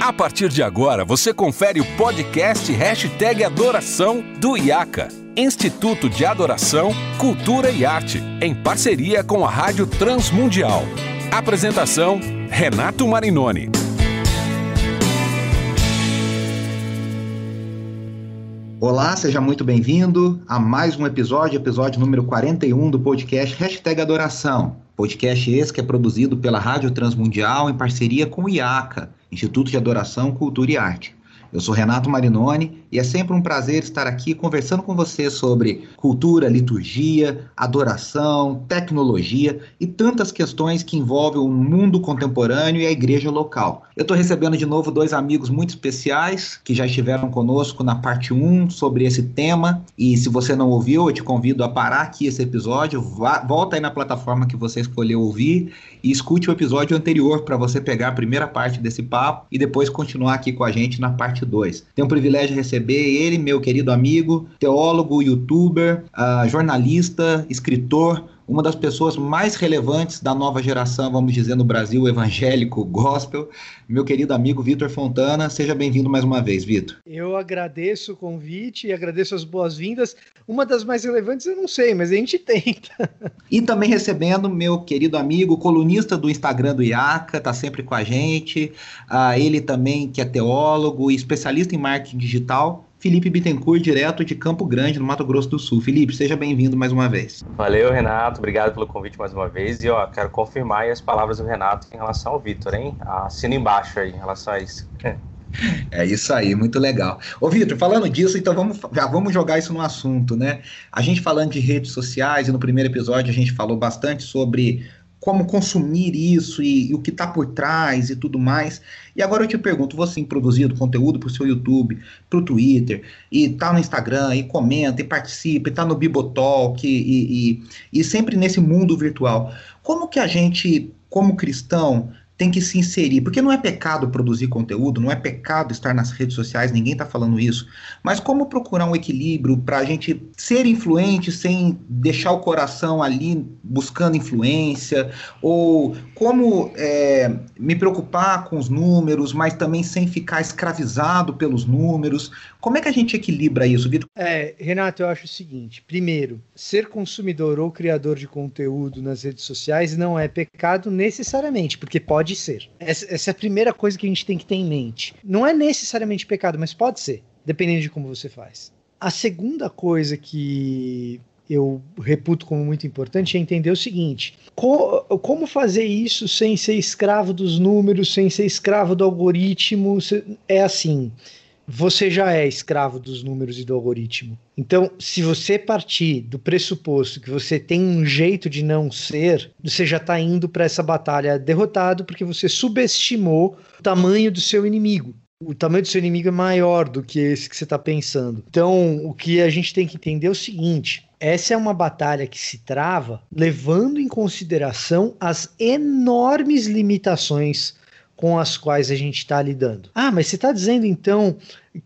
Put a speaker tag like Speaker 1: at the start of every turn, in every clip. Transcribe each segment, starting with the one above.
Speaker 1: A partir de agora, você confere o podcast Hashtag Adoração do IACA, Instituto de Adoração, Cultura e Arte, em parceria com a Rádio Transmundial. Apresentação, Renato Marinoni.
Speaker 2: Olá, seja muito bem-vindo a mais um episódio, episódio número 41 do podcast Hashtag Adoração. Podcast esse que é produzido pela Rádio Transmundial em parceria com o IACA, Instituto de Adoração, Cultura e Arte. Eu sou Renato Marinoni e é sempre um prazer estar aqui conversando com você sobre cultura, liturgia, adoração, tecnologia e tantas questões que envolvem o mundo contemporâneo e a igreja local. Eu estou recebendo de novo dois amigos muito especiais que já estiveram conosco na parte 1 sobre esse tema. E se você não ouviu, eu te convido a parar aqui esse episódio, vá, volta aí na plataforma que você escolheu ouvir e escute o episódio anterior para você pegar a primeira parte desse papo e depois continuar aqui com a gente na parte parte 2. Tenho o privilégio de receber ele, meu querido amigo, teólogo, youtuber, uh, jornalista, escritor, uma das pessoas mais relevantes da nova geração, vamos dizer, no Brasil evangélico gospel, meu querido amigo Vitor Fontana. Seja bem-vindo mais uma vez, Vitor.
Speaker 3: Eu agradeço o convite e agradeço as boas-vindas. Uma das mais relevantes eu não sei, mas a gente tenta.
Speaker 2: E também recebendo meu querido amigo, colunista do Instagram do IACA, tá sempre com a gente. Uh, ele também que é teólogo e especialista em marketing digital. Felipe Bittencourt, direto de Campo Grande, no Mato Grosso do Sul. Felipe, seja bem-vindo mais uma vez.
Speaker 4: Valeu, Renato. Obrigado pelo convite mais uma vez. E ó, quero confirmar as palavras do Renato em relação ao Vitor, hein? Assina embaixo aí em relação a isso.
Speaker 2: É isso aí, muito legal. Ô, Vitor, falando disso, então vamos, já vamos jogar isso no assunto, né? A gente falando de redes sociais, e no primeiro episódio a gente falou bastante sobre como consumir isso e, e o que está por trás e tudo mais. E agora eu te pergunto, você produzido conteúdo para o seu YouTube, para o Twitter, e tá no Instagram, e comenta, e participa, e tá no Bibotalk, e, e, e sempre nesse mundo virtual. Como que a gente, como cristão, tem que se inserir, porque não é pecado produzir conteúdo, não é pecado estar nas redes sociais, ninguém está falando isso, mas como procurar um equilíbrio para a gente ser influente sem deixar o coração ali buscando influência, ou como é, me preocupar com os números, mas também sem ficar escravizado pelos números. Como é que a gente equilibra isso, Vitor?
Speaker 3: É, Renato, eu acho o seguinte: primeiro, ser consumidor ou criador de conteúdo nas redes sociais não é pecado necessariamente, porque pode Pode ser. Essa, essa é a primeira coisa que a gente tem que ter em mente. Não é necessariamente pecado, mas pode ser, dependendo de como você faz. A segunda coisa que eu reputo como muito importante é entender o seguinte: co como fazer isso sem ser escravo dos números, sem ser escravo do algoritmo? É assim você já é escravo dos números e do algoritmo. Então, se você partir do pressuposto que você tem um jeito de não ser, você já está indo para essa batalha derrotado porque você subestimou o tamanho do seu inimigo. O tamanho do seu inimigo é maior do que esse que você está pensando. Então, o que a gente tem que entender é o seguinte: essa é uma batalha que se trava levando em consideração as enormes limitações com as quais a gente está lidando. Ah, mas você está dizendo então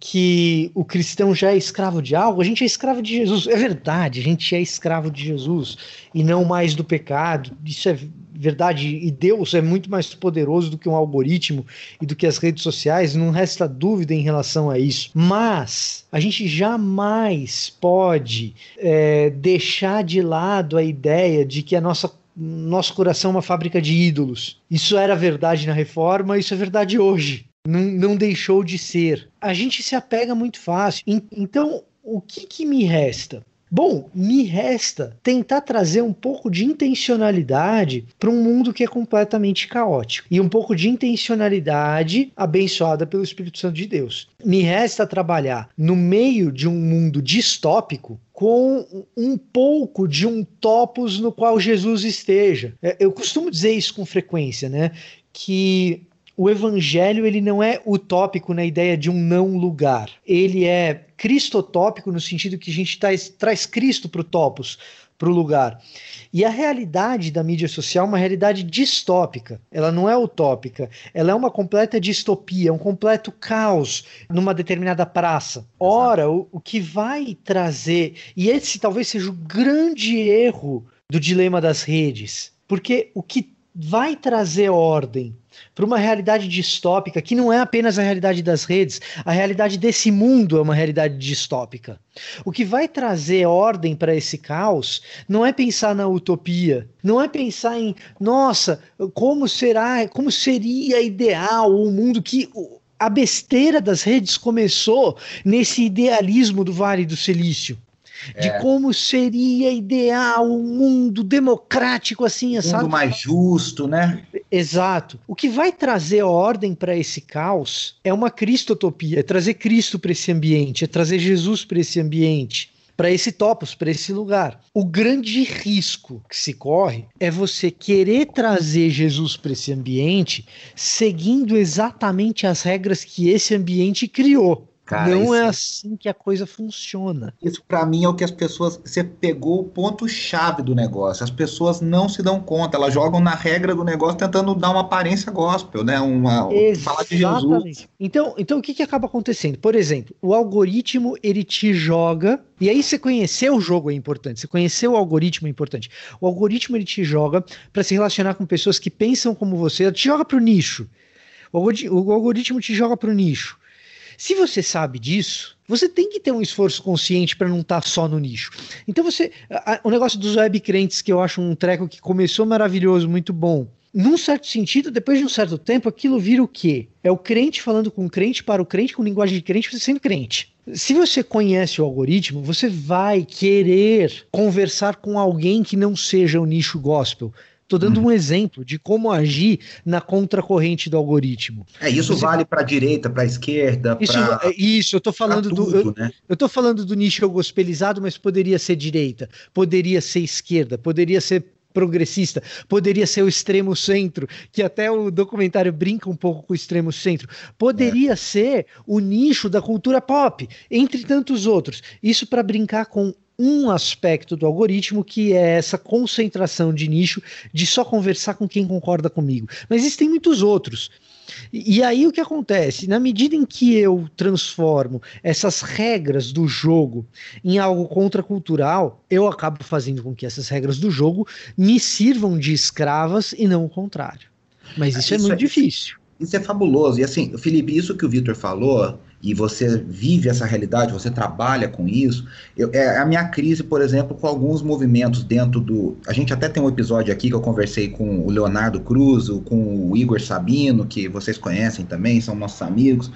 Speaker 3: que o cristão já é escravo de algo? A gente é escravo de Jesus. É verdade, a gente é escravo de Jesus e não mais do pecado. Isso é verdade. E Deus é muito mais poderoso do que um algoritmo e do que as redes sociais. Não resta dúvida em relação a isso. Mas a gente jamais pode é, deixar de lado a ideia de que a nossa nosso coração é uma fábrica de ídolos. Isso era verdade na reforma, isso é verdade hoje. Não, não deixou de ser. A gente se apega muito fácil. Então, o que, que me resta? Bom, me resta tentar trazer um pouco de intencionalidade para um mundo que é completamente caótico e um pouco de intencionalidade abençoada pelo Espírito Santo de Deus. Me resta trabalhar no meio de um mundo distópico com um pouco de um topos no qual Jesus esteja. É, eu costumo dizer isso com frequência, né? Que o evangelho ele não é utópico na ideia de um não lugar. Ele é cristotópico no sentido que a gente traz, traz Cristo para o topos, para o lugar. E a realidade da mídia social é uma realidade distópica. Ela não é utópica. Ela é uma completa distopia, um completo caos numa determinada praça. Ora, o, o que vai trazer, e esse talvez seja o grande erro do dilema das redes, porque o que vai trazer ordem para uma realidade distópica que não é apenas a realidade das redes, a realidade desse mundo é uma realidade distópica. O que vai trazer ordem para esse caos não é pensar na utopia, não é pensar em, nossa, como será, como seria ideal o mundo que a besteira das redes começou nesse idealismo do Vale do Silício de é. como seria ideal um mundo democrático assim, um
Speaker 2: mundo mais justo, né?
Speaker 3: Exato. O que vai trazer ordem para esse caos é uma cristotopia, é trazer Cristo para esse ambiente, é trazer Jesus para esse ambiente para esse topos, para esse lugar. O grande risco que se corre é você querer trazer Jesus para esse ambiente seguindo exatamente as regras que esse ambiente criou. Cara, não é assim que a coisa funciona.
Speaker 2: Isso para mim é o que as pessoas. Você pegou o ponto-chave do negócio. As pessoas não se dão conta, elas jogam na regra do negócio tentando dar uma aparência gospel, né? Uma,
Speaker 3: falar de Jesus. Então, então o que, que acaba acontecendo? Por exemplo, o algoritmo ele te joga. E aí você conhecer o jogo é importante. Você conhecer o algoritmo é importante. O algoritmo ele te joga para se relacionar com pessoas que pensam como você. Ele te joga para o nicho. O algoritmo te joga para o nicho. Se você sabe disso, você tem que ter um esforço consciente para não estar tá só no nicho. Então você, a, o negócio dos web crentes que eu acho um treco que começou maravilhoso, muito bom. Num certo sentido, depois de um certo tempo, aquilo vira o quê? É o crente falando com o crente para o crente, com linguagem de crente, você sendo crente. Se você conhece o algoritmo, você vai querer conversar com alguém que não seja o nicho gospel. Estou dando hum. um exemplo de como agir na contracorrente do algoritmo.
Speaker 2: É, isso Você... vale para a direita, para a esquerda,
Speaker 3: isso,
Speaker 2: pra...
Speaker 3: é, isso, eu estou falando tudo, do. Eu, né? eu tô falando do nicho gospelizado, mas poderia ser direita, poderia ser esquerda, poderia ser progressista, poderia ser o extremo centro, que até o documentário brinca um pouco com o extremo centro, poderia é. ser o nicho da cultura pop, entre tantos outros. Isso para brincar com um aspecto do algoritmo que é essa concentração de nicho de só conversar com quem concorda comigo. Mas existem muitos outros. E, e aí o que acontece? Na medida em que eu transformo essas regras do jogo em algo contracultural, eu acabo fazendo com que essas regras do jogo me sirvam de escravas e não o contrário. Mas isso, é isso é muito é, difícil.
Speaker 2: Isso é fabuloso. E assim, Felipe, isso que o Vitor falou e você vive essa realidade, você trabalha com isso. Eu, é a minha crise, por exemplo, com alguns movimentos dentro do. A gente até tem um episódio aqui que eu conversei com o Leonardo Cruz, com o Igor Sabino, que vocês conhecem também, são nossos amigos,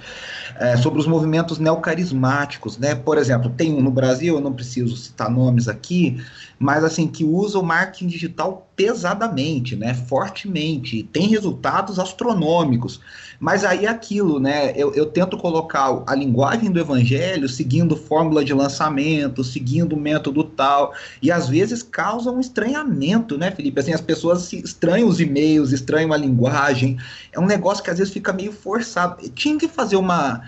Speaker 2: é, sobre os movimentos neocarismáticos, né? Por exemplo, tem um no Brasil, eu não preciso citar nomes aqui, mas assim, que usa o marketing digital pesadamente, né? Fortemente, tem resultados astronômicos. Mas aí é aquilo, né? Eu, eu tento colocar a linguagem do evangelho seguindo fórmula de lançamento, seguindo método tal, e às vezes causa um estranhamento, né, Felipe? Assim, as pessoas estranham os e-mails, estranham a linguagem. É um negócio que às vezes fica meio forçado. Tinha que fazer uma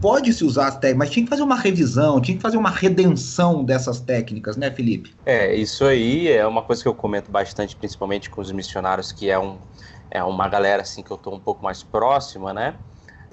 Speaker 2: pode-se usar as técnicas, mas tinha que fazer uma revisão, tinha que fazer uma redenção dessas técnicas, né, Felipe?
Speaker 4: É, isso aí é uma coisa que eu comento bastante, principalmente com os missionários, que é um, é uma galera assim que eu estou um pouco mais próxima, né?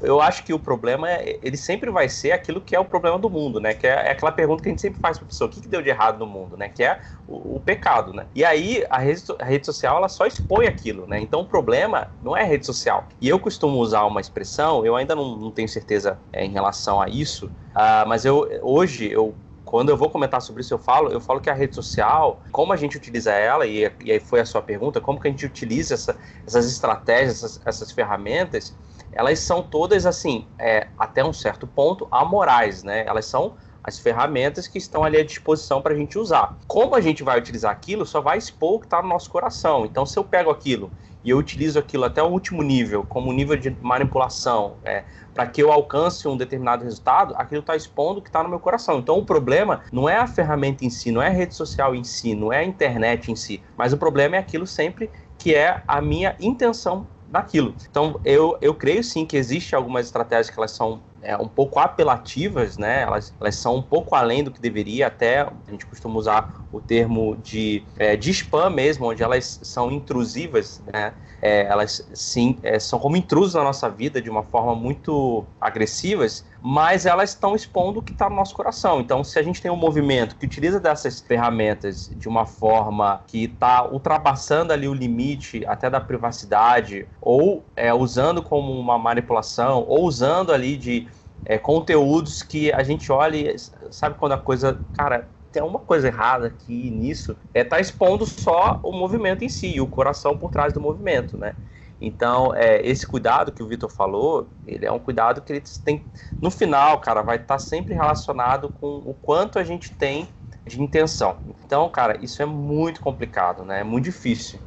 Speaker 4: Eu acho que o problema é, ele sempre vai ser aquilo que é o problema do mundo, né? Que é, é aquela pergunta que a gente sempre faz para a pessoa: o que, que, deu de errado no mundo, né? Que é o, o pecado, né? E aí a rede, a rede, social ela só expõe aquilo, né? Então o problema não é a rede social. E eu costumo usar uma expressão, eu ainda não, não tenho certeza é, em relação a isso, uh, mas eu hoje eu quando eu vou comentar sobre isso, eu falo, eu falo que a rede social, como a gente utiliza ela, e, e aí foi a sua pergunta, como que a gente utiliza essa, essas estratégias, essas, essas, ferramentas, elas são todas, assim, é, até um certo ponto, amorais, né? Elas são as ferramentas que estão ali à disposição para a gente usar. Como a gente vai utilizar aquilo, só vai expor o que está no nosso coração. Então, se eu pego aquilo e eu utilizo aquilo até o último nível, como nível de manipulação, é, para que eu alcance um determinado resultado, aquilo está expondo o que está no meu coração. Então o problema não é a ferramenta em si, não é a rede social em si, não é a internet em si, mas o problema é aquilo sempre que é a minha intenção naquilo. Então eu, eu creio sim que existe algumas estratégias que elas são é, um pouco apelativas, né? Elas, elas são um pouco além do que deveria, até a gente costuma usar o termo de, é, de spam mesmo, onde elas são intrusivas, né? é, elas sim é, são como intrusos na nossa vida de uma forma muito agressivas, mas elas estão expondo o que está no nosso coração. Então, se a gente tem um movimento que utiliza dessas ferramentas de uma forma que está ultrapassando ali o limite até da privacidade, ou é, usando como uma manipulação, ou usando ali de é, conteúdos que a gente olha e sabe quando a coisa, cara, tem uma coisa errada aqui nisso, é tá expondo só o movimento em si, o coração por trás do movimento, né? Então, é, esse cuidado que o Vitor falou, ele é um cuidado que ele tem, no final, cara, vai estar tá sempre relacionado com o quanto a gente tem de intenção. Então, cara, isso é muito complicado, né? É muito difícil.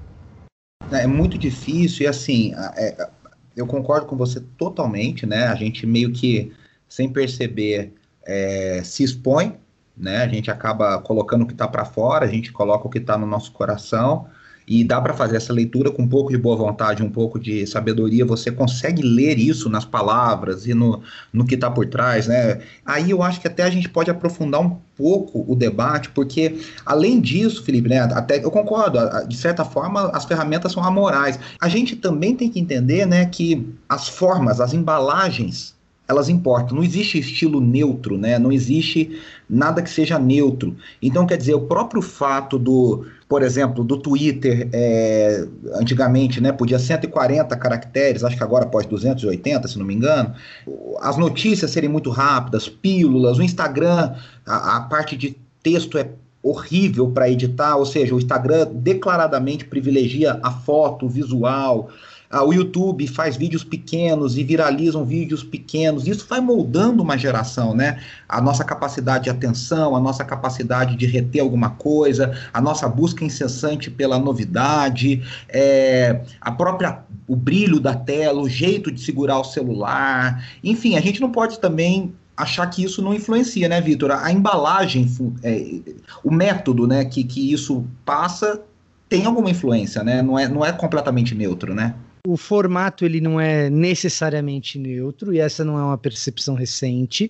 Speaker 2: É muito difícil e assim, é, eu concordo com você totalmente, né? A gente meio que, sem perceber, é, se expõe né? A gente acaba colocando o que está para fora, a gente coloca o que está no nosso coração e dá para fazer essa leitura com um pouco de boa vontade, um pouco de sabedoria. Você consegue ler isso nas palavras e no, no que está por trás, né? Aí eu acho que até a gente pode aprofundar um pouco o debate, porque além disso, Felipe, né? Até eu concordo, de certa forma as ferramentas são amorais. A gente também tem que entender, né, que as formas, as embalagens elas importam. Não existe estilo neutro, né? Não existe nada que seja neutro. Então, quer dizer, o próprio fato do, por exemplo, do Twitter, é, antigamente, né, podia 140 caracteres, acho que agora pode 280, se não me engano, as notícias serem muito rápidas, pílulas, o Instagram, a, a parte de texto é horrível para editar, ou seja, o Instagram declaradamente privilegia a foto, o visual, ah, o YouTube faz vídeos pequenos e viralizam vídeos pequenos. Isso vai moldando uma geração, né? A nossa capacidade de atenção, a nossa capacidade de reter alguma coisa, a nossa busca incessante pela novidade, é, a própria o brilho da tela, o jeito de segurar o celular. Enfim, a gente não pode também achar que isso não influencia, né, Vitor? A embalagem, é, o método, né, que, que isso passa tem alguma influência, né? Não é, não é completamente neutro, né?
Speaker 3: O formato ele não é necessariamente neutro, e essa não é uma percepção recente.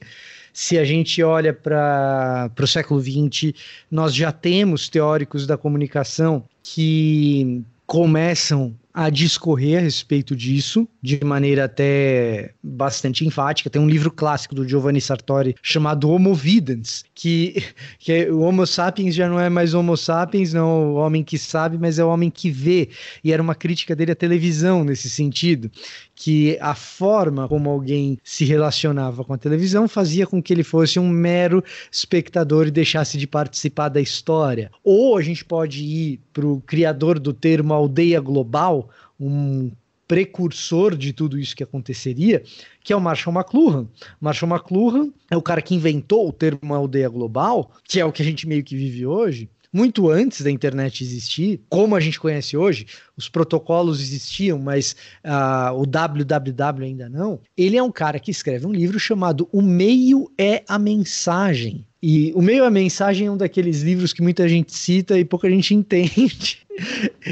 Speaker 3: Se a gente olha para o século XX, nós já temos teóricos da comunicação que começam a discorrer a respeito disso de maneira até bastante enfática. Tem um livro clássico do Giovanni Sartori chamado Homo Videns, que, que é, o Homo sapiens já não é mais Homo sapiens, não é o homem que sabe, mas é o homem que vê. E era uma crítica dele à televisão nesse sentido, que a forma como alguém se relacionava com a televisão fazia com que ele fosse um mero espectador e deixasse de participar da história. Ou a gente pode ir para o criador do termo aldeia global, um precursor de tudo isso que aconteceria, que é o Marshall McLuhan. Marshall McLuhan é o cara que inventou o termo aldeia global, que é o que a gente meio que vive hoje, muito antes da internet existir, como a gente conhece hoje, os protocolos existiam, mas uh, o www ainda não. Ele é um cara que escreve um livro chamado O Meio é a Mensagem. E O Meio é a Mensagem é um daqueles livros que muita gente cita e pouca gente entende.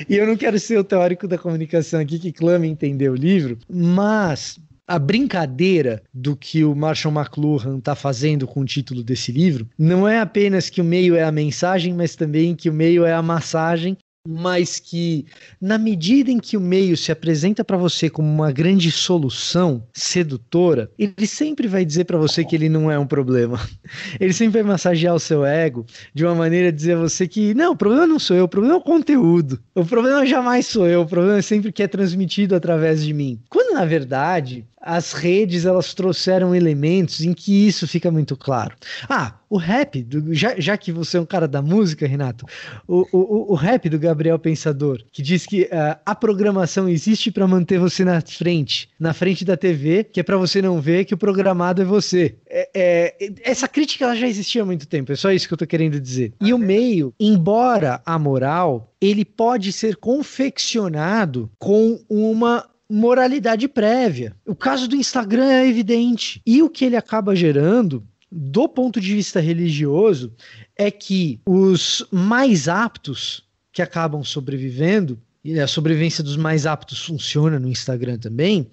Speaker 3: e eu não quero ser o teórico da comunicação aqui que clama entender o livro, mas a brincadeira do que o Marshall McLuhan está fazendo com o título desse livro não é apenas que o meio é a mensagem, mas também que o meio é a massagem mas que na medida em que o meio se apresenta para você como uma grande solução sedutora, ele sempre vai dizer para você que ele não é um problema. Ele sempre vai massagear o seu ego de uma maneira de dizer a você que não, o problema não sou eu, o problema é o conteúdo. O problema jamais sou eu, o problema é sempre que é transmitido através de mim. Quando na verdade as redes elas trouxeram elementos em que isso fica muito claro. Ah, o rap, do, já, já que você é um cara da música, Renato, o, o, o rap do Gabriel Pensador, que diz que uh, a programação existe para manter você na frente, na frente da TV, que é para você não ver que o programado é você. É, é, essa crítica ela já existia há muito tempo, é só isso que eu tô querendo dizer. E o meio, embora a moral, ele pode ser confeccionado com uma moralidade prévia. O caso do Instagram é evidente. E o que ele acaba gerando, do ponto de vista religioso, é que os mais aptos que acabam sobrevivendo, e a sobrevivência dos mais aptos funciona no Instagram também,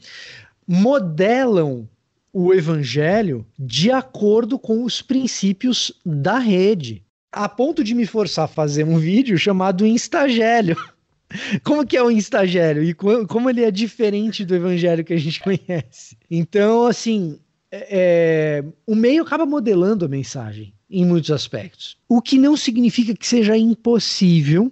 Speaker 3: modelam o evangelho de acordo com os princípios da rede. A ponto de me forçar a fazer um vídeo chamado Instagélio como que é o instagério e como ele é diferente do evangelho que a gente conhece. Então, assim, é, é, o meio acaba modelando a mensagem em muitos aspectos. O que não significa que seja impossível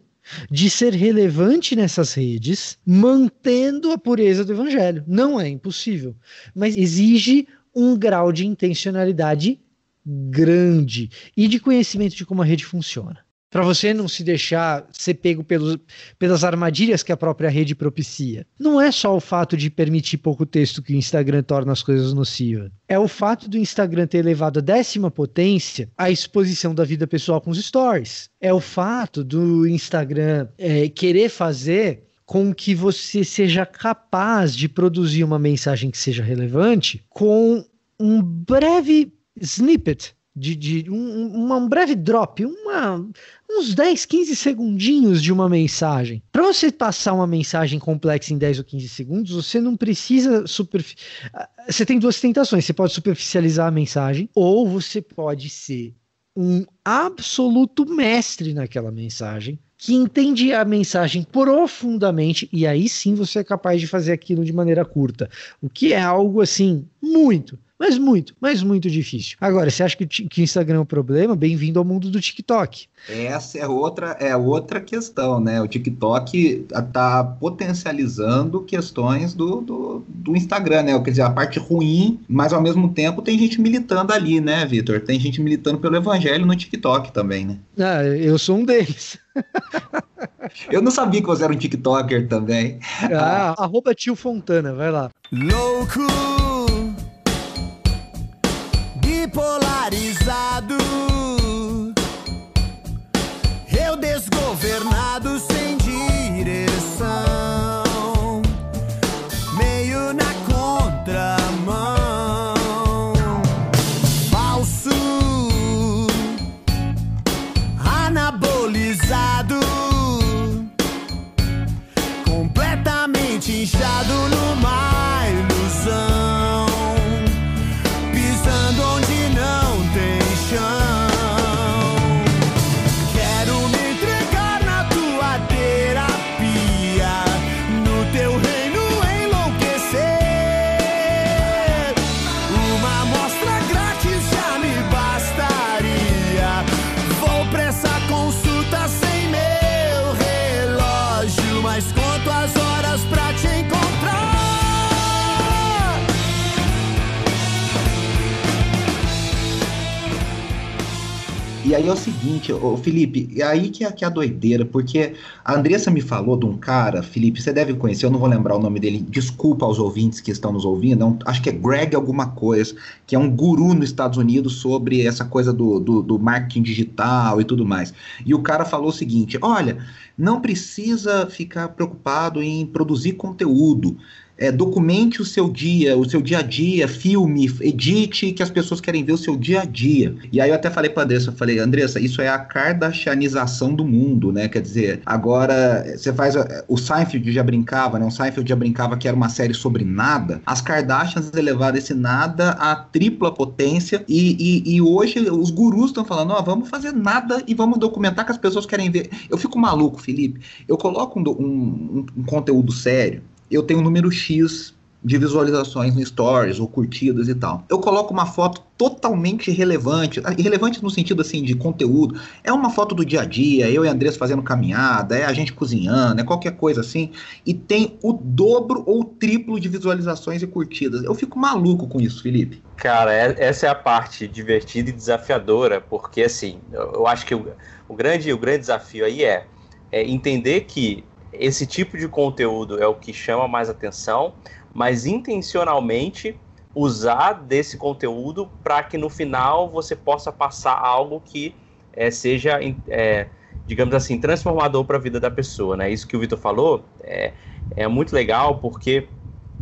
Speaker 3: de ser relevante nessas redes, mantendo a pureza do evangelho. Não é impossível, mas exige um grau de intencionalidade grande e de conhecimento de como a rede funciona para você não se deixar ser pego pelos, pelas armadilhas que a própria rede propicia. Não é só o fato de permitir pouco texto que o Instagram torna as coisas nocivas. É o fato do Instagram ter elevado a décima potência a exposição da vida pessoal com os stories. É o fato do Instagram é, querer fazer com que você seja capaz de produzir uma mensagem que seja relevante com um breve snippet de, de um, um, breve drop, uma, uns 10, 15 segundinhos de uma mensagem. Para você passar uma mensagem complexa em 10 ou 15 segundos, você não precisa super. Você tem duas tentações: você pode superficializar a mensagem, ou você pode ser um absoluto mestre naquela mensagem, que entende a mensagem profundamente, e aí sim você é capaz de fazer aquilo de maneira curta. O que é algo assim, muito, mas muito, mas muito difícil. Agora, você acha que, que o Instagram é um problema? Bem-vindo ao mundo do TikTok.
Speaker 2: Essa é outra, é outra questão, né? O TikTok está potencializando questões do, do, do, Instagram, né? Quer dizer, a parte ruim, mas ao mesmo tempo tem gente militando ali, né, Vitor? Tem gente militando pelo evangelho no TikTok também, né?
Speaker 3: Ah, eu sou um deles.
Speaker 2: eu não sabia que você era um TikToker também.
Speaker 3: Ah, arroba tio Fontana, vai lá. Louco! Sem direção, meio na contramão. Falso, anabolizado, completamente inchado numa
Speaker 2: aí é o seguinte, ô Felipe, e aí que é, que é a doideira, porque a Andressa me falou de um cara, Felipe, você deve conhecer, eu não vou lembrar o nome dele, desculpa aos ouvintes que estão nos ouvindo, é um, acho que é Greg alguma coisa, que é um guru nos Estados Unidos sobre essa coisa do, do, do marketing digital e tudo mais. E o cara falou o seguinte: olha, não precisa ficar preocupado em produzir conteúdo é, documente o seu dia, o seu dia a dia, filme, edite que as pessoas querem ver o seu dia a dia. E aí eu até falei para Andressa, eu falei, Andressa, isso é a kardashianização do mundo, né? Quer dizer, agora você faz o Seinfeld já brincava, né? O Seinfeld já brincava que era uma série sobre nada. As Kardashians elevaram esse nada à tripla potência e, e, e hoje os gurus estão falando, ó, oh, vamos fazer nada e vamos documentar que as pessoas querem ver. Eu fico maluco, Felipe. Eu coloco um, um, um conteúdo sério eu tenho um número X de visualizações no stories ou curtidas e tal. Eu coloco uma foto totalmente irrelevante, ah, irrelevante no sentido assim de conteúdo. É uma foto do dia a dia, eu e a Andressa fazendo caminhada, é a gente cozinhando, é qualquer coisa assim, e tem o dobro ou triplo de visualizações e curtidas. Eu fico maluco com isso, Felipe.
Speaker 4: Cara, é, essa é a parte divertida e desafiadora, porque assim, eu acho que o, o grande o grande desafio aí é, é entender que esse tipo de conteúdo é o que chama mais atenção, mas intencionalmente usar desse conteúdo para que no final você possa passar algo que é, seja, é, digamos assim, transformador para a vida da pessoa, né? Isso que o Vitor falou é, é muito legal porque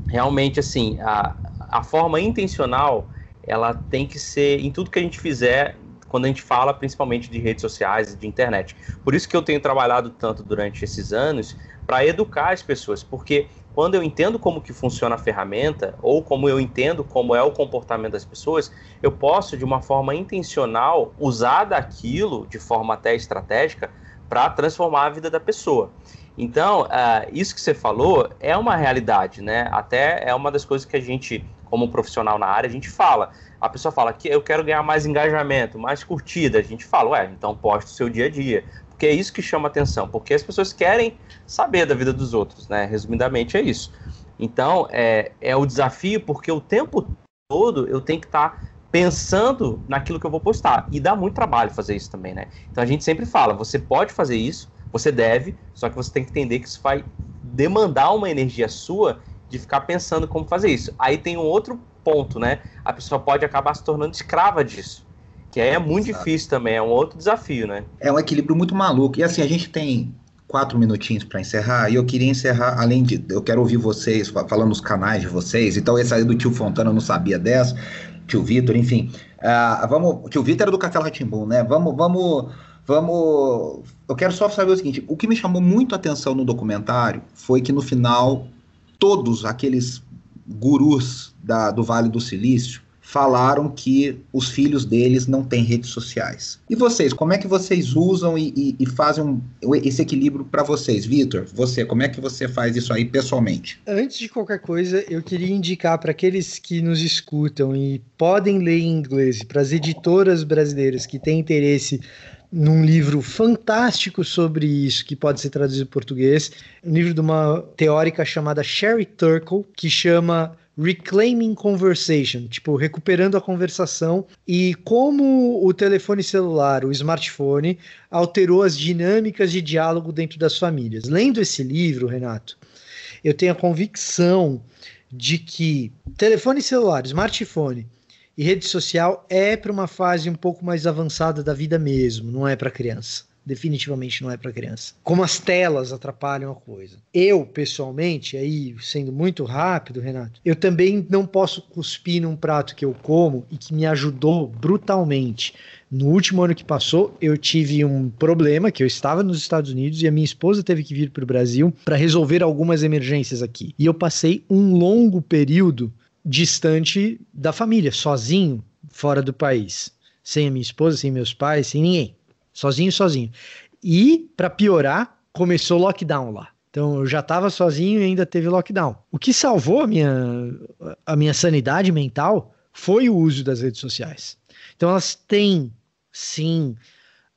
Speaker 4: realmente assim a, a forma intencional ela tem que ser em tudo que a gente fizer quando a gente fala principalmente de redes sociais e de internet. Por isso que eu tenho trabalhado tanto durante esses anos para educar as pessoas, porque quando eu entendo como que funciona a ferramenta ou como eu entendo como é o comportamento das pessoas, eu posso de uma forma intencional usar daquilo de forma até estratégica para transformar a vida da pessoa. Então, uh, isso que você falou é uma realidade, né? Até é uma das coisas que a gente, como profissional na área, a gente fala. A pessoa fala que eu quero ganhar mais engajamento, mais curtida. A gente fala, ué, então poste o seu dia a dia. Porque é isso que chama atenção, porque as pessoas querem saber da vida dos outros, né? Resumidamente é isso. Então, é, é o desafio, porque o tempo todo eu tenho que estar tá pensando naquilo que eu vou postar. E dá muito trabalho fazer isso também, né? Então a gente sempre fala, você pode fazer isso, você deve, só que você tem que entender que isso vai demandar uma energia sua de ficar pensando como fazer isso. Aí tem um outro ponto, né? A pessoa pode acabar se tornando escrava disso. Que aí é muito Exato. difícil também, é um outro desafio, né?
Speaker 2: É um equilíbrio muito maluco. E assim, a gente tem quatro minutinhos para encerrar, e eu queria encerrar, além de. Eu quero ouvir vocês falando os canais de vocês. Então, esse aí do tio Fontana eu não sabia dessa, tio Vitor, enfim. Uh, vamos. Tio Vitor era do Café Latimbum, né? Vamos, vamos Vamos. Eu quero só saber o seguinte: o que me chamou muito a atenção no documentário foi que no final todos aqueles gurus da, do Vale do Silício falaram que os filhos deles não têm redes sociais. E vocês, como é que vocês usam e, e, e fazem um, esse equilíbrio para vocês? Vitor, você, como é que você faz isso aí pessoalmente?
Speaker 3: Antes de qualquer coisa, eu queria indicar para aqueles que nos escutam e podem ler em inglês, para as editoras brasileiras que têm interesse num livro fantástico sobre isso, que pode ser traduzido em português, um livro de uma teórica chamada Sherry Turkle, que chama Reclaiming Conversation, tipo, recuperando a conversação e como o telefone celular, o smartphone, alterou as dinâmicas de diálogo dentro das famílias. Lendo esse livro, Renato, eu tenho a convicção de que telefone celular, smartphone e rede social é para uma fase um pouco mais avançada da vida mesmo, não é para criança. Definitivamente não é para criança. Como as telas atrapalham a coisa. Eu, pessoalmente, aí sendo muito rápido, Renato, eu também não posso cuspir num prato que eu como e que me ajudou brutalmente. No último ano que passou, eu tive um problema que eu estava nos Estados Unidos e a minha esposa teve que vir para o Brasil para resolver algumas emergências aqui. E eu passei um longo período distante da família, sozinho, fora do país, sem a minha esposa, sem meus pais, sem ninguém, sozinho, sozinho. E para piorar, começou o lockdown lá. Então eu já estava sozinho e ainda teve lockdown. O que salvou a minha, a minha sanidade mental foi o uso das redes sociais. Então elas têm sim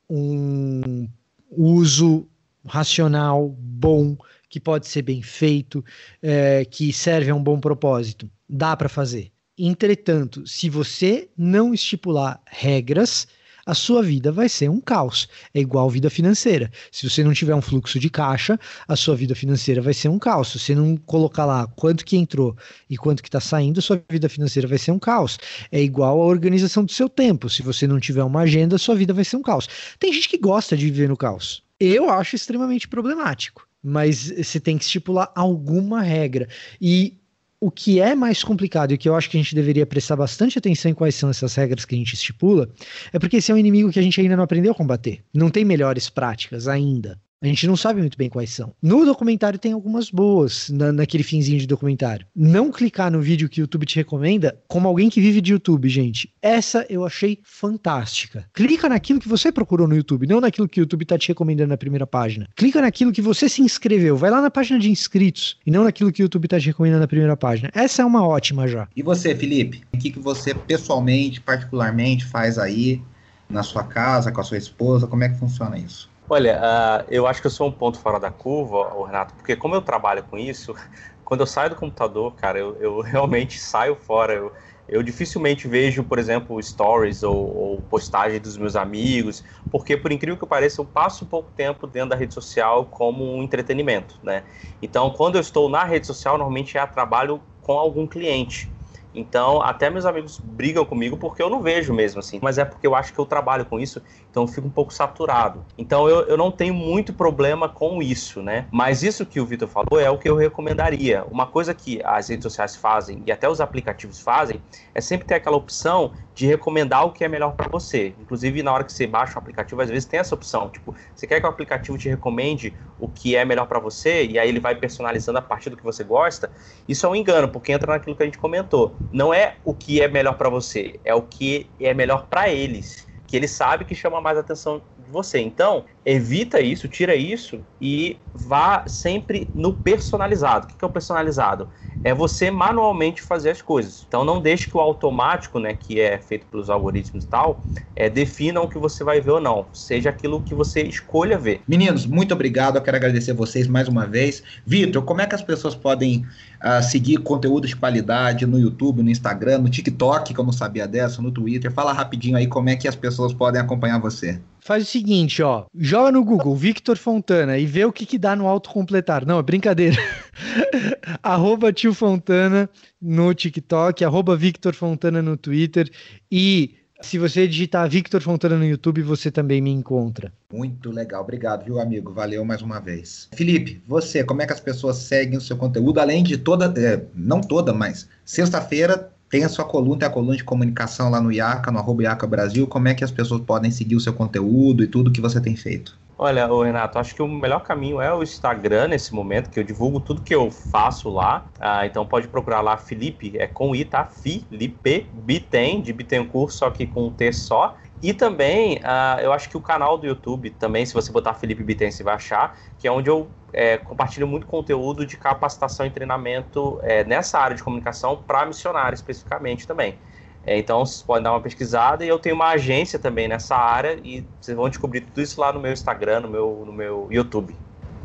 Speaker 3: um uso racional bom que pode ser bem feito, é, que serve a um bom propósito. Dá para fazer. Entretanto, se você não estipular regras, a sua vida vai ser um caos. É igual vida financeira. Se você não tiver um fluxo de caixa, a sua vida financeira vai ser um caos. Se você não colocar lá quanto que entrou e quanto que está saindo, sua vida financeira vai ser um caos. É igual a organização do seu tempo. Se você não tiver uma agenda, sua vida vai ser um caos. Tem gente que gosta de viver no caos. Eu acho extremamente problemático mas você tem que estipular alguma regra. E o que é mais complicado e que eu acho que a gente deveria prestar bastante atenção em quais são essas regras que a gente estipula, é porque esse é um inimigo que a gente ainda não aprendeu a combater. Não tem melhores práticas ainda. A gente não sabe muito bem quais são. No documentário tem algumas boas, na, naquele finzinho de documentário. Não clicar no vídeo que o YouTube te recomenda como alguém que vive de YouTube, gente. Essa eu achei fantástica. Clica naquilo que você procurou no YouTube, não naquilo que o YouTube está te recomendando na primeira página. Clica naquilo que você se inscreveu. Vai lá na página de inscritos e não naquilo que o YouTube está te recomendando na primeira página. Essa é uma ótima já.
Speaker 2: E você, Felipe? O que, que você pessoalmente, particularmente, faz aí na sua casa, com a sua esposa? Como é que funciona isso?
Speaker 4: Olha, uh, eu acho que eu sou um ponto fora da curva, Renato, porque como eu trabalho com isso, quando eu saio do computador, cara, eu, eu realmente saio fora. Eu, eu dificilmente vejo, por exemplo, stories ou, ou postagem dos meus amigos, porque, por incrível que pareça, eu passo pouco tempo dentro da rede social como um entretenimento, né? Então, quando eu estou na rede social, normalmente é a trabalho com algum cliente. Então, até meus amigos brigam comigo porque eu não vejo mesmo assim. Mas é porque eu acho que eu trabalho com isso, então eu fico um pouco saturado. Então, eu, eu não tenho muito problema com isso, né? Mas isso que o Vitor falou é o que eu recomendaria. Uma coisa que as redes sociais fazem e até os aplicativos fazem é sempre ter aquela opção de recomendar o que é melhor para você. Inclusive, na hora que você baixa o aplicativo, às vezes tem essa opção. Tipo, você quer que o aplicativo te recomende o que é melhor para você e aí ele vai personalizando a partir do que você gosta. Isso é um engano, porque entra naquilo que a gente comentou não é o que é melhor para você, é o que é melhor para eles, que ele sabe que chama mais atenção de você. Então, evita isso, tira isso e vá sempre no personalizado. O que é o personalizado? É você manualmente fazer as coisas. Então, não deixe que o automático, né, que é feito pelos algoritmos e tal, é, defina o que você vai ver ou não. Seja aquilo que você escolha ver.
Speaker 2: Meninos, muito obrigado. Eu quero agradecer vocês mais uma vez. Vitor, como é que as pessoas podem uh, seguir conteúdo de qualidade no YouTube, no Instagram, no TikTok, que eu não sabia dessa, no Twitter? Fala rapidinho aí como é que as pessoas podem acompanhar você.
Speaker 3: Faz o seguinte, ó, joga no Google Victor Fontana e vê o que que dá no autocompletar. Não, é brincadeira. arroba tio Fontana no TikTok, arroba Victor Fontana no Twitter e se você digitar Victor Fontana no YouTube, você também me encontra.
Speaker 2: Muito legal, obrigado, viu, amigo? Valeu mais uma vez. Felipe, você, como é que as pessoas seguem o seu conteúdo? Além de toda, é, não toda, mas sexta-feira tem a sua coluna, tem a coluna de comunicação lá no IACA, no arroba IACA Brasil. Como é que as pessoas podem seguir o seu conteúdo e tudo que você tem feito?
Speaker 4: Olha, Renato, acho que o melhor caminho é o Instagram nesse momento, que eu divulgo tudo que eu faço lá. Ah, então pode procurar lá Felipe, é com I, tá? Felipe Bitem, de Bittencourt, só que com um T só. E também, uh, eu acho que o canal do YouTube, também, se você botar Felipe Bitten, você vai achar, que é onde eu é, compartilho muito conteúdo de capacitação e treinamento é, nessa área de comunicação para missionários especificamente também. É, então, vocês podem dar uma pesquisada e eu tenho uma agência também nessa área e vocês vão descobrir tudo isso lá no meu Instagram, no meu, no meu YouTube.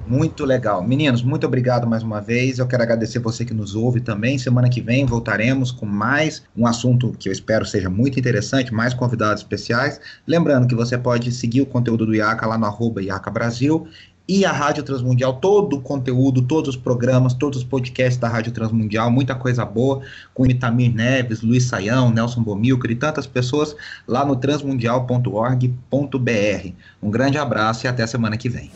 Speaker 2: Muito legal. Meninos, muito obrigado mais uma vez. Eu quero agradecer você que nos ouve também. Semana que vem voltaremos com mais um assunto que eu espero seja muito interessante, mais convidados especiais. Lembrando que você pode seguir o conteúdo do IACA lá no arroba IACA Brasil e a Rádio Transmundial, todo o conteúdo, todos os programas, todos os podcasts da Rádio Transmundial, muita coisa boa, com Itamir Neves, Luiz Saião, Nelson Bomilcar e tantas pessoas lá no transmundial.org.br. Um grande abraço e até semana que vem.